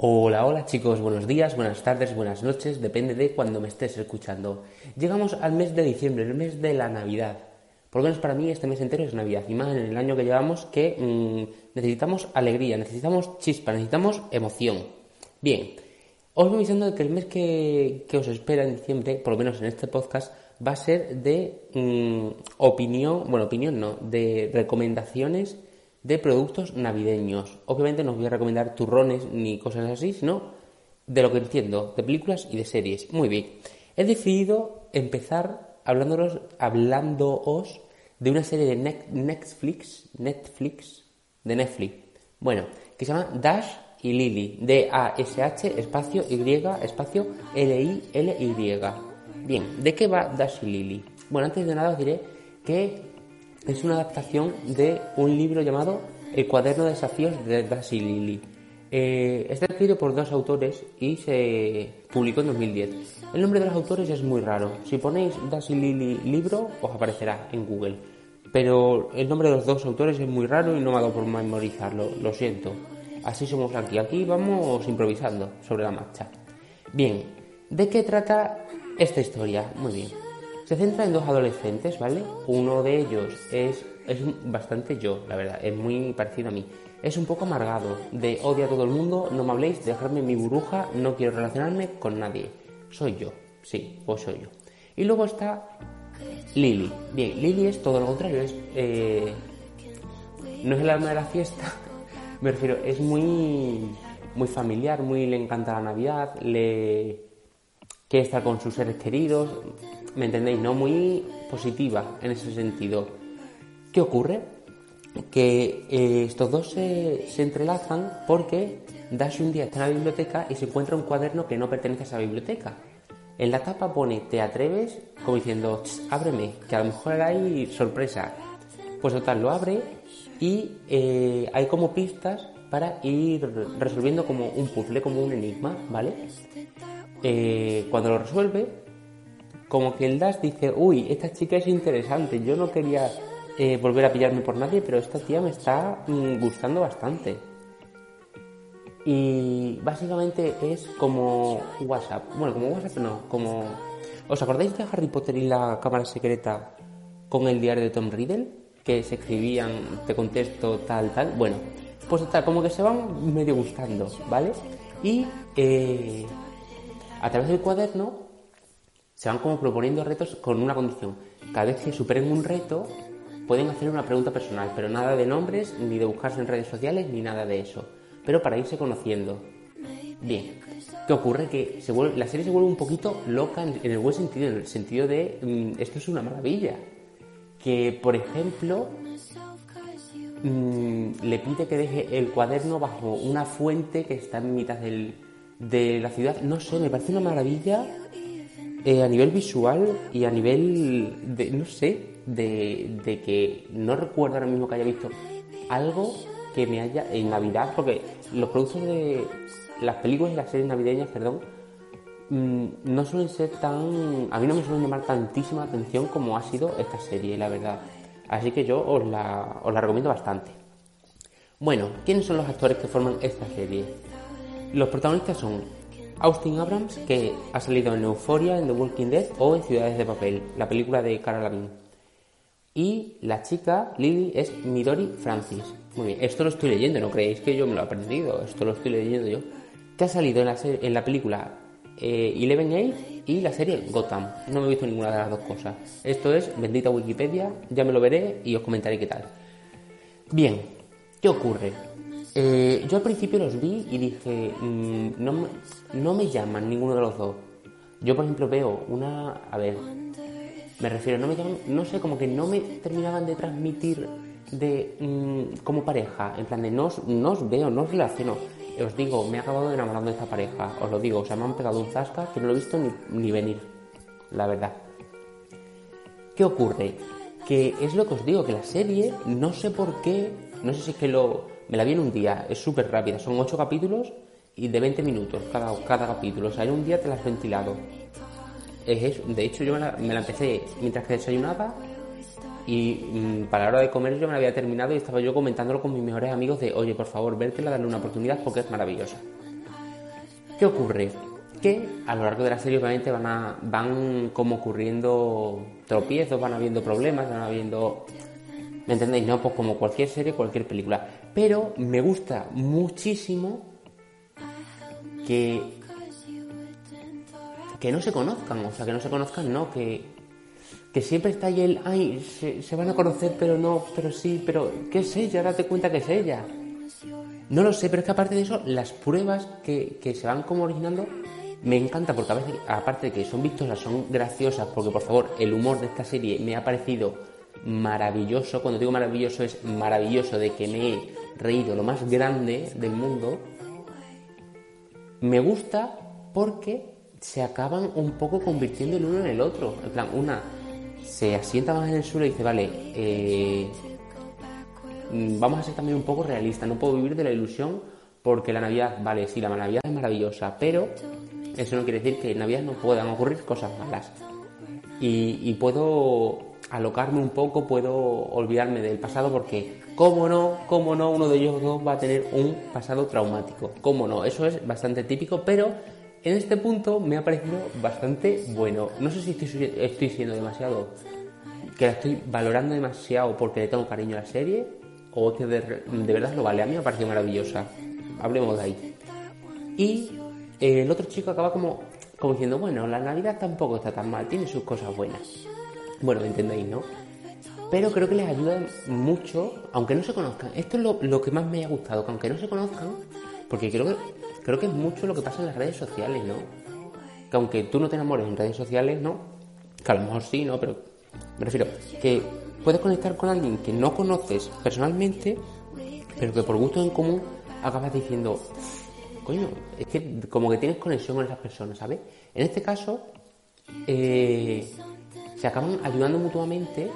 Hola, hola chicos, buenos días, buenas tardes, buenas noches, depende de cuando me estés escuchando. Llegamos al mes de diciembre, el mes de la Navidad. Por lo menos para mí este mes entero es Navidad, y más en el año que llevamos que mm, necesitamos alegría, necesitamos chispa, necesitamos emoción. Bien, os voy diciendo que el mes que, os espera en diciembre, por lo menos en este podcast, va a ser de mm, opinión, bueno, opinión no, de recomendaciones de productos navideños. Obviamente no os voy a recomendar turrones ni cosas así, sino de lo que entiendo, de películas y de series. Muy bien. He decidido empezar hablándoos, hablándoos de una serie de Netflix, Netflix, de Netflix, bueno, que se llama Dash y Lily, D-A-S-H, espacio Y, espacio L-I-L-Y. Bien, ¿de qué va Dash y Lily? Bueno, antes de nada os diré que es una adaptación de un libro llamado El cuaderno de desafíos de Daisy Lily. Eh, está escrito por dos autores y se publicó en 2010. El nombre de los autores es muy raro. Si ponéis Daisy Lily libro, os aparecerá en Google. Pero el nombre de los dos autores es muy raro y no me ha dado por memorizarlo. Lo siento. Así somos aquí. Aquí vamos improvisando sobre la marcha. Bien, ¿de qué trata esta historia? Muy bien. Se centra en dos adolescentes, ¿vale? Uno de ellos es, es bastante yo, la verdad, es muy parecido a mí. Es un poco amargado, de odia a todo el mundo, no me habléis, dejadme mi burbuja, no quiero relacionarme con nadie. Soy yo, sí, pues soy yo. Y luego está Lily. Bien, Lily es todo lo contrario, es... Eh, no es el alma de la fiesta, me refiero, es muy, muy familiar, muy le encanta la Navidad, le quiere estar con sus seres queridos, ¿me entendéis? No muy positiva en ese sentido. ¿Qué ocurre? Que eh, estos dos se, entrelazan porque Dash un día está en la biblioteca y se encuentra un cuaderno que no pertenece a esa biblioteca. En la tapa pone ¿te atreves? como diciendo ábreme, que a lo mejor hay sorpresa. Pues total, lo abre y eh, hay como pistas para ir resolviendo como un puzzle, como un enigma, ¿vale? Eh, cuando lo resuelve, como que el Dash dice, uy, esta chica es interesante, yo no quería eh, volver a pillarme por nadie, pero esta tía me está mm, gustando bastante. Y básicamente es como WhatsApp. Bueno, como WhatsApp no, como... ¿Os acordáis de Harry Potter y la cámara secreta con el diario de Tom Riddle? Que se escribían, te contesto, tal, tal. Bueno, pues está, como que se van medio gustando, ¿vale? Y eh, a través del cuaderno se van como proponiendo retos con una condición. Cada vez que superen un reto, pueden hacer una pregunta personal, pero nada de nombres, ni de buscarse en redes sociales, ni nada de eso. Pero para irse conociendo. Bien, ¿qué ocurre? Que se vuelve, la serie se vuelve un poquito loca en, el buen sentido, en el sentido de mm, esto es una maravilla. Que, por ejemplo, mm, le pide que deje el cuaderno bajo una fuente que está en mitad de la ciudad. No sé, me parece una maravilla eh, a nivel visual y a nivel de, no sé, de, de, que no recuerdo ahora mismo que haya visto algo que me haya en Navidad, porque los productos de las películas y las series navideñas, perdón, mm, no suelen ser tan, a mí no me suelen llamar tantísima atención como ha sido esta serie, la verdad. Así que yo os la, os la recomiendo bastante. Bueno, ¿quiénes son los actores que forman esta serie? Los protagonistas son Austin Abrams, que ha salido en Euphoria, en The Walking Dead o en Ciudades de Papel, la película de Cara Lavín. Y la chica, Lily, es Midori Francis. Muy bien, esto lo estoy leyendo, no creéis que yo me lo he aprendido, esto lo estoy leyendo yo. Que ha salido en la, en la película eh, Eleven Age y la serie Gotham. No me he visto ninguna de las dos cosas. Esto es bendita Wikipedia, ya me lo veré y os comentaré qué tal. Bien, ¿qué ocurre? Eh, yo al principio los vi y dije, mm, no, no me llaman ninguno de los dos. Yo, por ejemplo, veo una. A ver, me refiero, no me llaman, no sé, como que no me terminaban de transmitir de mm, como pareja, en plan de no os, veo, no os relaciono. os digo, me he acabado enamorando de esta pareja, os lo digo, o sea, me han pegado un zasca que no lo he visto ni, ni venir, la verdad. ¿Qué ocurre? Que es lo que os digo, que la serie, no sé por qué, no sé si es que lo, me la vi en un día, es súper rápida, son 8 capítulos y de 20 minutos cada, cada capítulo, o sea, en un día te la has ventilado. Es eso. De hecho, yo me la, empecé mientras que desayunaba y mm, para la hora de comer yo me la había terminado y estaba yo comentándolo con mis mejores amigos de, oye, por favor, vértela, darle una oportunidad porque es maravillosa. ¿Qué ocurre? Que a lo largo de la serie obviamente van, a, van como ocurriendo tropiezos, van habiendo problemas, van habiendo... ¿Me entendéis? No, pues como cualquier serie, cualquier película. Pero me gusta muchísimo que que no se conozcan, o sea, que no se conozcan, no, que, que siempre está ahí el, ay, se, se van a conocer, pero no, pero sí, pero ¿qué es ella? Date cuenta que es ella. No lo sé, pero es que aparte de eso, las pruebas que, que se van como originando me encanta porque a veces, aparte de que son vistosas, son graciosas, porque por favor, el humor de esta serie me ha parecido maravilloso. Cuando digo maravilloso, es maravilloso de que me he reído lo más grande del mundo. Me gusta porque se acaban un poco convirtiendo el uno en el otro. En plan, una se asienta más en el suelo y dice, vale, eh, mm, vamos a ser también un poco realistas, no puedo vivir de la ilusión porque la Navidad, vale, sí, la Navidad es maravillosa, pero eso no quiere decir que en Navidad no puedan ocurrir cosas malas. Y, y puedo alocarme un poco, puedo olvidarme del pasado porque, cómo no, cómo no, uno de ellos dos va a tener un pasado traumático. Cómo no, eso es bastante típico, pero en este punto me ha parecido bastante bueno. No sé si estoy, estoy siendo demasiado. que la estoy valorando demasiado porque le tengo cariño a la serie o que de, de verdad lo vale. A mí me ha parecido maravillosa. Hablemos de ahí. Y eh, el otro chico acaba como, como diciendo: Bueno, la Navidad tampoco está tan mal, tiene sus cosas buenas. Bueno, entendéis, ¿no? Pero creo que les ayuda mucho, aunque no se conozcan. Esto es lo, lo que más me ha gustado, que aunque no se conozcan, porque creo que creo que es mucho lo que pasa en las redes sociales, ¿no? Que aunque tú no te enamores en redes sociales, ¿no? Que a lo mejor sí, ¿no? Pero me refiero que puedes conectar con alguien que no conoces personalmente, pero que por gusto en común acabas diciendo, coño, es que como que tienes conexión con esas personas, ¿sabes? En este caso, eh, se acaban ayudando mutuamente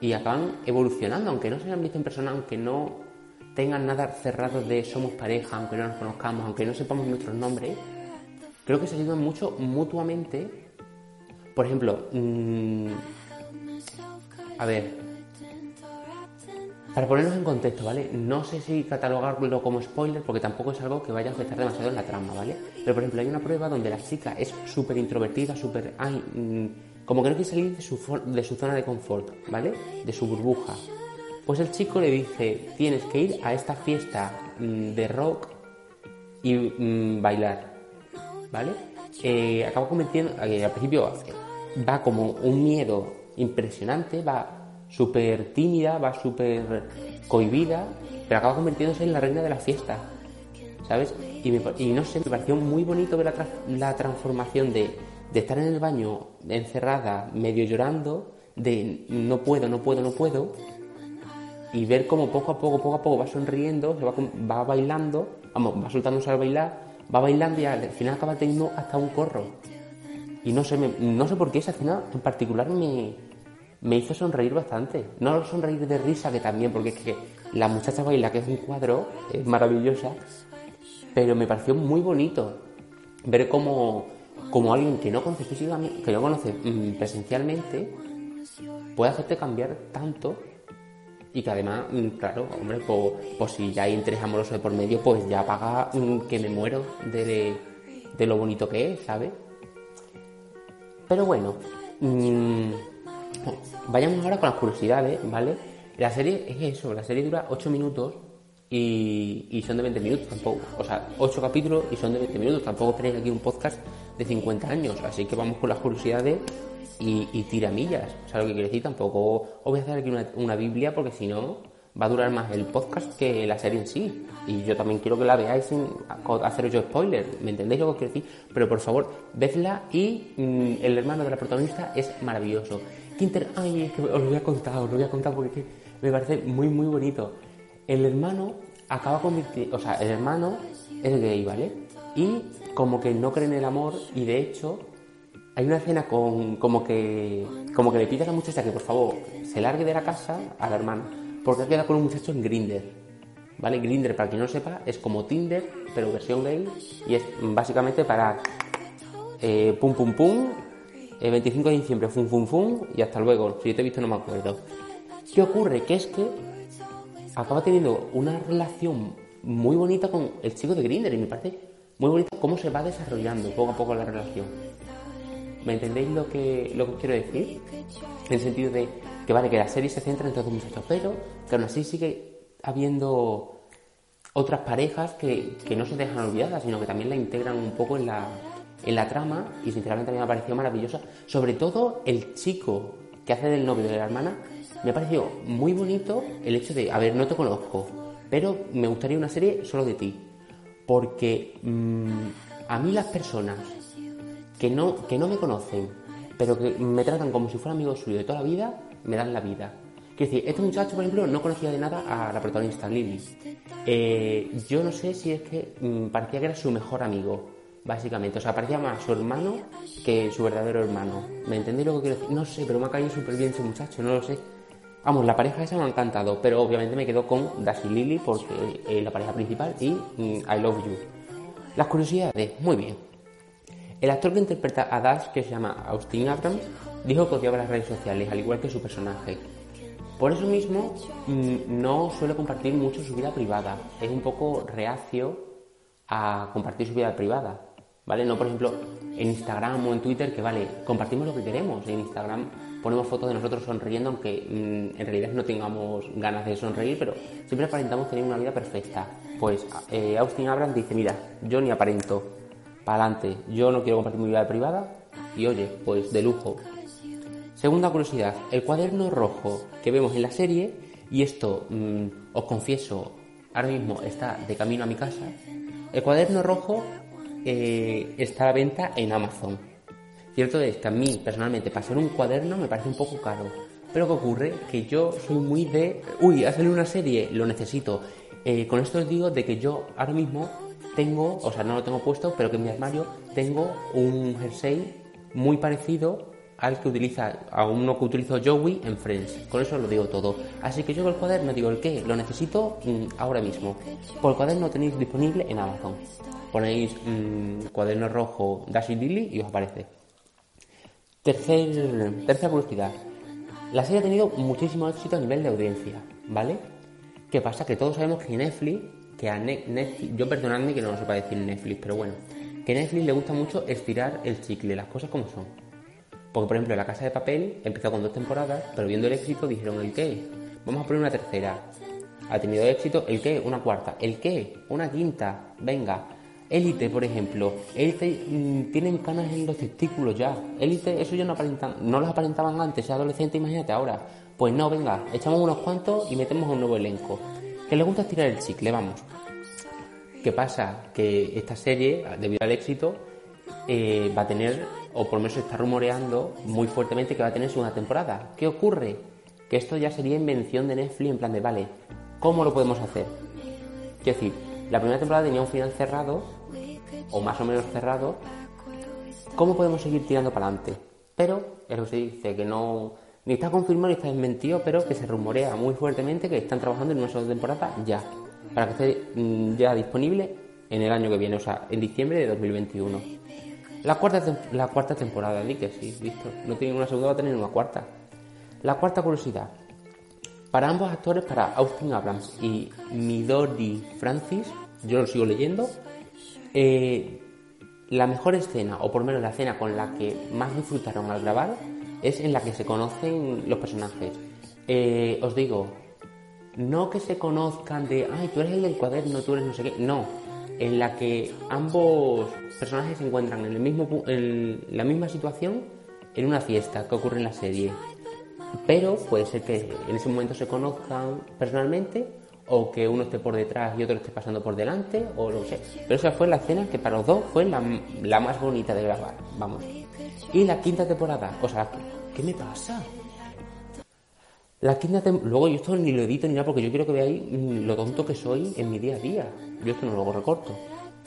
y acaban evolucionando, aunque no se hayan visto en persona, aunque no tengan nada cerrado de somos pareja, aunque no nos conozcamos, aunque no sepamos nuestros nombres, creo que se ayudan mucho mutuamente. Por ejemplo, mmm, a ver, para ponernos en contexto, ¿vale? No sé si catalogarlo como spoiler porque tampoco es algo que vaya a afectar demasiado en la trama, ¿vale? Pero por ejemplo, hay una prueba donde la chica es súper introvertida, súper... Mmm, como que no quiere salir de su, zona de confort, ¿vale? De su burbuja. Pues el chico le dice, tienes que ir a esta fiesta mm, de rock y mmm, bailar, ¿vale? Eh, acaba convirtiendo, eh, al principio va como un miedo impresionante, va súper tímida, va súper cohibida, pero acaba convirtiéndose en la reina de la fiesta, ¿sabes? Y no sé, me pareció muy bonito ver la, tra la transformación de, de estar en el baño encerrada, medio llorando, de no puedo, no puedo, no puedo, y ver cómo poco a poco, poco a poco va sonriendo, va, va bailando, vamos, va soltándose al bailar, va bailando y al final acaba teniendo hasta un corro. Y no sé, no sé por qué esa escena en particular me, me hizo sonreír bastante. No sonreír de risa, que también, porque es que la muchacha baila, que es un cuadro, es maravillosa, pero me pareció muy bonito ver cómo, como alguien que no conoce físicamente, que no conoce mmm, presencialmente, puede hacerte cambiar tanto y que además, mm, claro, hombre, pues, si ya hay interés amoroso de por medio, pues ya paga mm, que me muero de, de, lo bonito que es, ¿sabes? Pero bueno, mmm, vayamos ahora con las curiosidades, ¿vale? La serie es eso, la serie dura 8 minutos y, son de 20 minutos tampoco. O sea, 8 capítulos y son de 20 minutos. Tampoco tenéis aquí un podcast de 50 años. Así que vamos con las curiosidades y, tiramillas. O sea, lo que quiero decir, tampoco os voy a hacer aquí una, una Biblia porque si no va a durar más el podcast que la serie en sí. Y yo también quiero que la veáis sin haceros yo spoiler. ¿Me entendéis lo que quiero decir? Pero por favor, vedla y mmm, el hermano de la protagonista es maravilloso. Quinter, ay, es que os lo voy a contar, os lo voy a contar porque me parece muy, muy bonito. El hermano acaba convirtiendo, o sea, el hermano es gay, ¿vale? Y como que no cree en el amor y de hecho hay una escena con como que como que le pide a la muchacha que por favor se largue de la casa a la hermana porque ha quedado con un muchacho en Grinder. ¿Vale? Grinder, para quien no sepa, es como Tinder, pero versión gay y es básicamente para eh, pum pum pum, el 25 de diciembre, fum fum fum y hasta luego. Si yo te he visto no me acuerdo. ¿Qué ocurre? Que es que acaba teniendo una relación muy bonita con el chico de Grinder y me parece muy bonito cómo se va desarrollando poco a poco la relación. ¿Me entendéis lo que, lo que quiero decir? En el sentido de que vale, que la serie se centra en todos los muchachos, pero que aún así sigue habiendo otras parejas que, que no se dejan olvidadas, sino que también la integran un poco en la, en la trama y sinceramente a mí me ha parecido maravillosa. Sobre todo el chico que hace del novio de la hermana, me ha parecido muy bonito el hecho de, a ver, no te conozco, pero me gustaría una serie solo de ti. Porque mm, a mí las personas que no, que no me conocen, pero que me tratan como si fuera amigo suyo de toda la vida, me dan la vida. Quiero decir, este muchacho, por ejemplo, no conocía de nada a la protagonista, Lily. Eh, yo no sé si es que mm, parecía que era su mejor amigo, básicamente. O sea, parecía más su hermano que su verdadero hermano. ¿Me entendéis lo que quiero decir? No sé, pero me ha caído súper bien ese muchacho, no lo sé. Vamos, la pareja esa me ha encantado, pero obviamente me quedo con Dash y Lily porque es la pareja principal y mm, I Love You. Las curiosidades, muy bien. El actor que interpreta a Dash, que se llama Austin Abrams, dijo que odiaba las redes sociales, al igual que su personaje. Por eso mismo mm, no suele compartir mucho su vida privada. Es un poco reacio a compartir su vida privada. ¿Vale? No, por ejemplo, en Instagram o en Twitter, que vale, compartimos lo que queremos. En Instagram ponemos fotos de nosotros sonriendo, aunque mm, en realidad no tengamos ganas de sonreír, pero siempre aparentamos tener una vida perfecta. Pues eh, Austin Abrams dice, mira, yo ni aparento, para adelante, yo no quiero compartir mi vida privada, y oye, pues de lujo. Segunda curiosidad, el cuaderno rojo que vemos en la serie, y esto mm, os confieso, ahora mismo está de camino a mi casa, el cuaderno rojo eh, está a venta en Amazon. Cierto es que a mí, personalmente, pasar un cuaderno me parece un poco caro. Pero ¿qué ocurre? Que yo soy muy de... Uy, ha salido una serie, lo necesito. Eh, con esto os digo de que yo ahora mismo tengo, o sea, no lo tengo puesto, pero que en mi armario tengo un jersey muy parecido al que utiliza, a uno que utilizo Joey en Friends. Con eso lo digo todo. Así que yo el cuaderno digo el qué, lo necesito mm, ahora mismo. Por el cuaderno tenéis disponible en Amazon. Ponéis mm, cuaderno rojo Dash Dilly y os aparece. Tercer, tercera curiosidad. La serie ha tenido muchísimo éxito a nivel de audiencia, ¿vale? ¿Qué pasa? Que todos sabemos que Netflix, que a Netflix, yo perdonadme que no lo sepa decir Netflix, pero bueno, que a Netflix le gusta mucho estirar el chicle, las cosas como son. Porque, por ejemplo, La Casa de Papel empezó con dos temporadas, pero viendo el éxito dijeron, ¿el qué? Vamos a poner una tercera. Ha tenido éxito, ¿el qué? Una cuarta. ¿El qué? Una quinta. Venga. Élite, por ejemplo. Élite mm, tienen canas en los testículos ya. Élite, eso ya no aparentan, no los aparentaban antes, adolescente, imagínate ahora. Pues no, venga, echamos unos cuantos y metemos un nuevo elenco. Que le gusta estirar el chicle, vamos. ¿Qué pasa? Que esta serie, debido al éxito, eh, va a tener, o por lo menos se está rumoreando muy fuertemente que va a tener segunda temporada. ¿Qué ocurre? Que esto ya sería invención de Netflix en plan de, vale, ¿cómo lo podemos hacer? Quiero decir, la primera temporada tenía un final cerrado, o más o menos cerrado. ¿Cómo podemos seguir tirando para adelante? Pero es lo que se dice, que no, ni está confirmado ni está desmentido, pero que se rumorea muy fuertemente que están trabajando en una sola temporada ya, para que esté mm, ya disponible en el año que viene, o sea, en diciembre de 2021. La cuarta, la cuarta temporada, ni que sí, visto. No tiene una segunda, va a tener una cuarta. La cuarta curiosidad. Para ambos actores, para Austin Abrams y Midori Francis, yo lo sigo leyendo, eh, la mejor escena, o por lo menos la escena con la que más disfrutaron al grabar, es en la que se conocen los personajes. Eh, os digo, no que se conozcan de, ay, tú eres el del cuaderno, tú eres no sé qué, no, en la que ambos personajes se encuentran en, el mismo, en la misma situación en una fiesta que ocurre en la serie. Pero puede ser que en ese momento se conozcan personalmente o que uno esté por detrás y otro esté pasando por delante o lo que sea. Pero esa fue la escena que para los dos fue la, la más bonita de grabar, vamos. Y la quinta temporada, o sea, ¿qué me pasa? La quinta Luego yo esto ni lo edito ni nada porque yo quiero que veáis lo tonto que soy en mi día a día. Yo esto no lo recorto.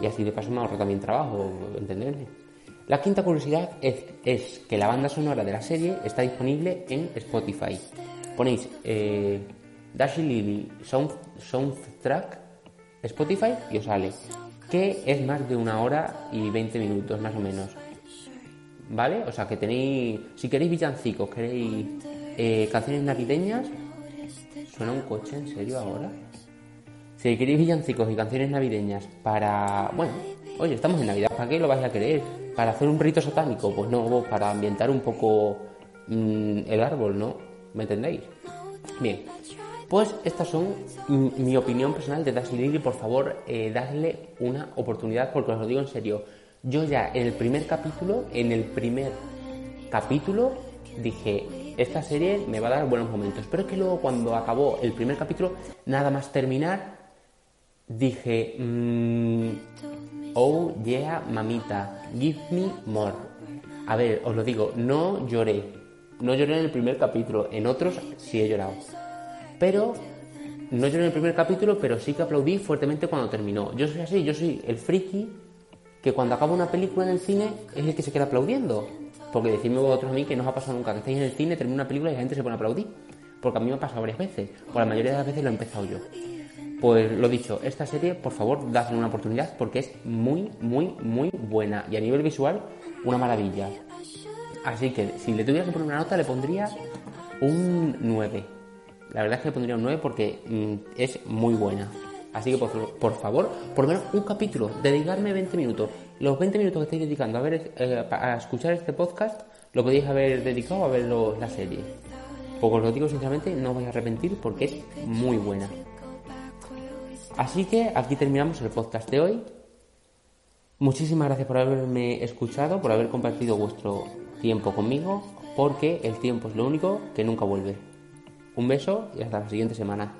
Y así de paso me ahorro también trabajo, entenderme. La quinta curiosidad es, es, que la banda sonora de la serie está disponible en Spotify. Ponéis eh, Dashi Lily Sound, Soundtrack Spotify y os sale. Que es más de una hora y 20 minutos más o menos. ¿Vale? O sea que tenéis. Si queréis villancicos, queréis eh, canciones navideñas. ¿Suena un coche en serio ahora? Si queréis villancicos y canciones navideñas para. Bueno, oye, estamos en Navidad, ¿para qué lo vais a querer? ¿Para hacer un rito satánico? Pues no, para ambientar un poco mmm, el árbol, ¿no? ¿Me entendéis? Bien, pues estas son mi opinión personal de Dash Lily. Por favor, eh, dadle una oportunidad porque os lo digo en serio. Yo ya en el primer capítulo, en el primer capítulo, dije, esta serie me va a dar buenos momentos. Pero es que luego cuando acabó el primer capítulo, nada más terminar, dije, mmm, oh yeah, mamita, give me more. A ver, os lo digo, no lloré. No lloré en el primer capítulo, en otros sí he llorado. Pero no lloré en el primer capítulo, pero sí que aplaudí fuertemente cuando terminó. Yo soy así, yo soy el friki que cuando acaba una película en el cine es el que se queda aplaudiendo. Porque decirme vosotros a mí que no os ha pasado nunca, que estáis en el cine, termina una película y la gente se pone a aplaudir. Porque a mí me ha pasado varias veces, por la mayoría de las veces lo he empezado yo. Pues lo dicho, esta serie, por favor, dadle una oportunidad porque es muy, muy, muy buena. Y a nivel visual, una maravilla. Así que si le tuviera que poner una nota, le pondría un 9. La verdad es que le pondría un 9 porque mmm, es muy buena. Así que por, por, favor, por lo menos un capítulo, dedicarme 20 minutos. Los 20 minutos que estáis dedicando a ver eh, a escuchar este podcast, lo podéis haber dedicado a ver los, la serie. Porque os lo digo sinceramente, no os vais a arrepentir porque es muy buena. Así que aquí terminamos el podcast de hoy. Muchísimas gracias por haberme escuchado, por haber compartido vuestro tiempo conmigo, porque el tiempo es lo único que nunca vuelve. Un beso y hasta la siguiente semana.